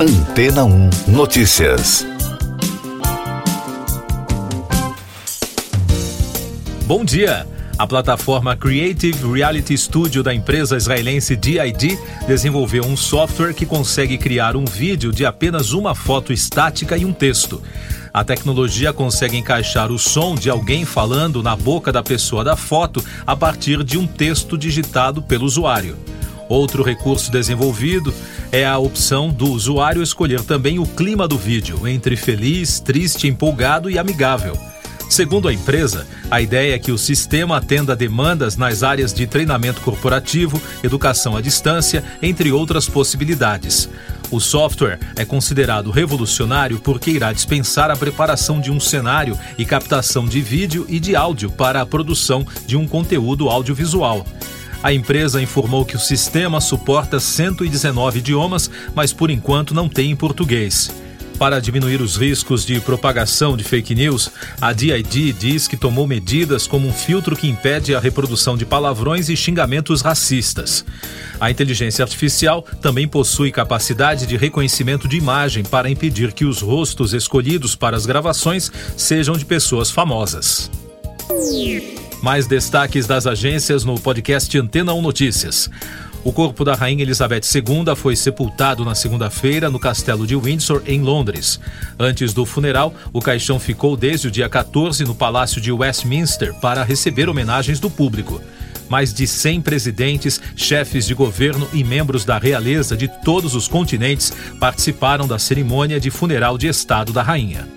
Antena 1 Notícias. Bom dia. A plataforma Creative Reality Studio da empresa israelense DID desenvolveu um software que consegue criar um vídeo de apenas uma foto estática e um texto. A tecnologia consegue encaixar o som de alguém falando na boca da pessoa da foto a partir de um texto digitado pelo usuário. Outro recurso desenvolvido é a opção do usuário escolher também o clima do vídeo, entre feliz, triste, empolgado e amigável. Segundo a empresa, a ideia é que o sistema atenda demandas nas áreas de treinamento corporativo, educação à distância, entre outras possibilidades. O software é considerado revolucionário porque irá dispensar a preparação de um cenário e captação de vídeo e de áudio para a produção de um conteúdo audiovisual. A empresa informou que o sistema suporta 119 idiomas, mas por enquanto não tem em português. Para diminuir os riscos de propagação de fake news, a DID diz que tomou medidas como um filtro que impede a reprodução de palavrões e xingamentos racistas. A inteligência artificial também possui capacidade de reconhecimento de imagem para impedir que os rostos escolhidos para as gravações sejam de pessoas famosas. Mais destaques das agências no podcast Antena 1 Notícias. O corpo da Rainha Elizabeth II foi sepultado na segunda-feira no castelo de Windsor, em Londres. Antes do funeral, o caixão ficou desde o dia 14 no Palácio de Westminster para receber homenagens do público. Mais de 100 presidentes, chefes de governo e membros da realeza de todos os continentes participaram da cerimônia de funeral de Estado da Rainha.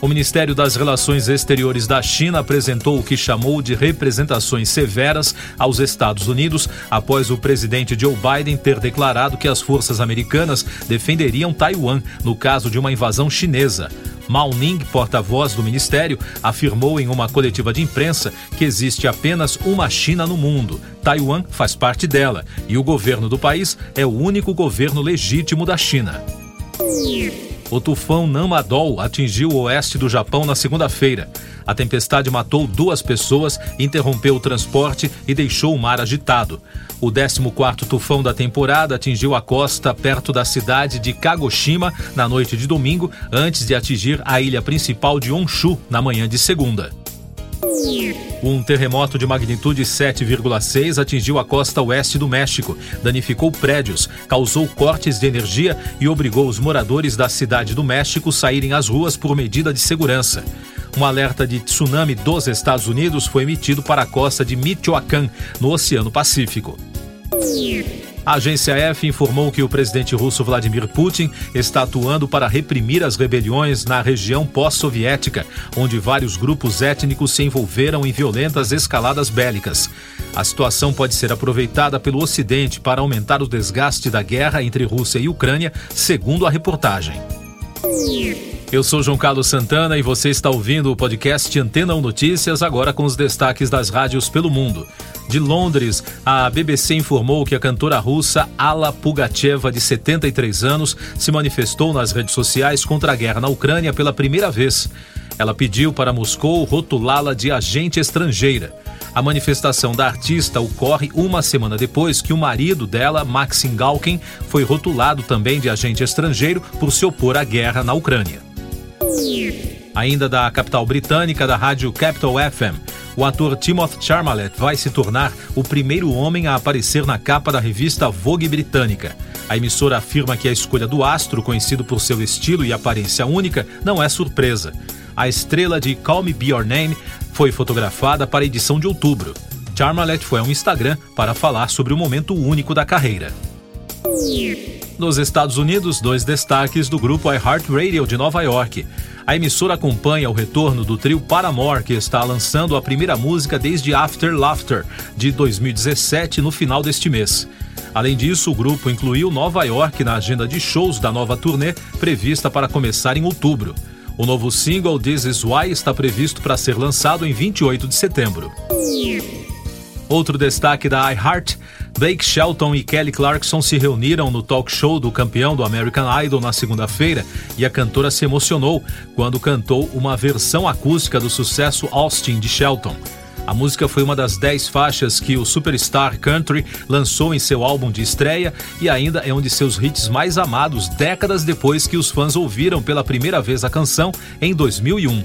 O Ministério das Relações Exteriores da China apresentou o que chamou de representações severas aos Estados Unidos após o presidente Joe Biden ter declarado que as forças americanas defenderiam Taiwan no caso de uma invasão chinesa. Mao Ning, porta-voz do ministério, afirmou em uma coletiva de imprensa que existe apenas uma China no mundo. Taiwan faz parte dela e o governo do país é o único governo legítimo da China. O tufão Namadol atingiu o oeste do Japão na segunda-feira. A tempestade matou duas pessoas, interrompeu o transporte e deixou o mar agitado. O 14º tufão da temporada atingiu a costa perto da cidade de Kagoshima na noite de domingo, antes de atingir a ilha principal de Honshu na manhã de segunda. Um terremoto de magnitude 7,6 atingiu a costa oeste do México, danificou prédios, causou cortes de energia e obrigou os moradores da cidade do México a saírem às ruas por medida de segurança. Um alerta de tsunami dos Estados Unidos foi emitido para a costa de Michoacán, no Oceano Pacífico. A agência F informou que o presidente russo Vladimir Putin está atuando para reprimir as rebeliões na região pós-soviética, onde vários grupos étnicos se envolveram em violentas escaladas bélicas. A situação pode ser aproveitada pelo Ocidente para aumentar o desgaste da guerra entre Rússia e Ucrânia, segundo a reportagem. Eu sou João Carlos Santana e você está ouvindo o podcast Antena 1 Notícias, agora com os destaques das rádios pelo mundo. De Londres, a BBC informou que a cantora russa Ala Pugacheva, de 73 anos, se manifestou nas redes sociais contra a guerra na Ucrânia pela primeira vez. Ela pediu para Moscou rotulá-la de agente estrangeira. A manifestação da artista ocorre uma semana depois que o marido dela, Maxim Galkin, foi rotulado também de agente estrangeiro por se opor à guerra na Ucrânia. Ainda da capital britânica da rádio Capital FM, o ator Timothy Charmalet vai se tornar o primeiro homem a aparecer na capa da revista Vogue britânica. A emissora afirma que a escolha do astro, conhecido por seu estilo e aparência única, não é surpresa. A estrela de Call Me Be Your Name foi fotografada para a edição de outubro. Charmalet foi ao Instagram para falar sobre o momento único da carreira. Nos Estados Unidos, dois destaques do grupo iHeartRadio de Nova York. A emissora acompanha o retorno do trio Paramore, que está lançando a primeira música desde After Laughter, de 2017, no final deste mês. Além disso, o grupo incluiu Nova York na agenda de shows da nova turnê, prevista para começar em outubro. O novo single This Is Why está previsto para ser lançado em 28 de setembro. Outro destaque da iHeart Blake Shelton e Kelly Clarkson se reuniram no talk show do campeão do American Idol na segunda-feira e a cantora se emocionou quando cantou uma versão acústica do sucesso Austin de Shelton. A música foi uma das 10 faixas que o Superstar Country lançou em seu álbum de estreia e ainda é um de seus hits mais amados décadas depois que os fãs ouviram pela primeira vez a canção em 2001.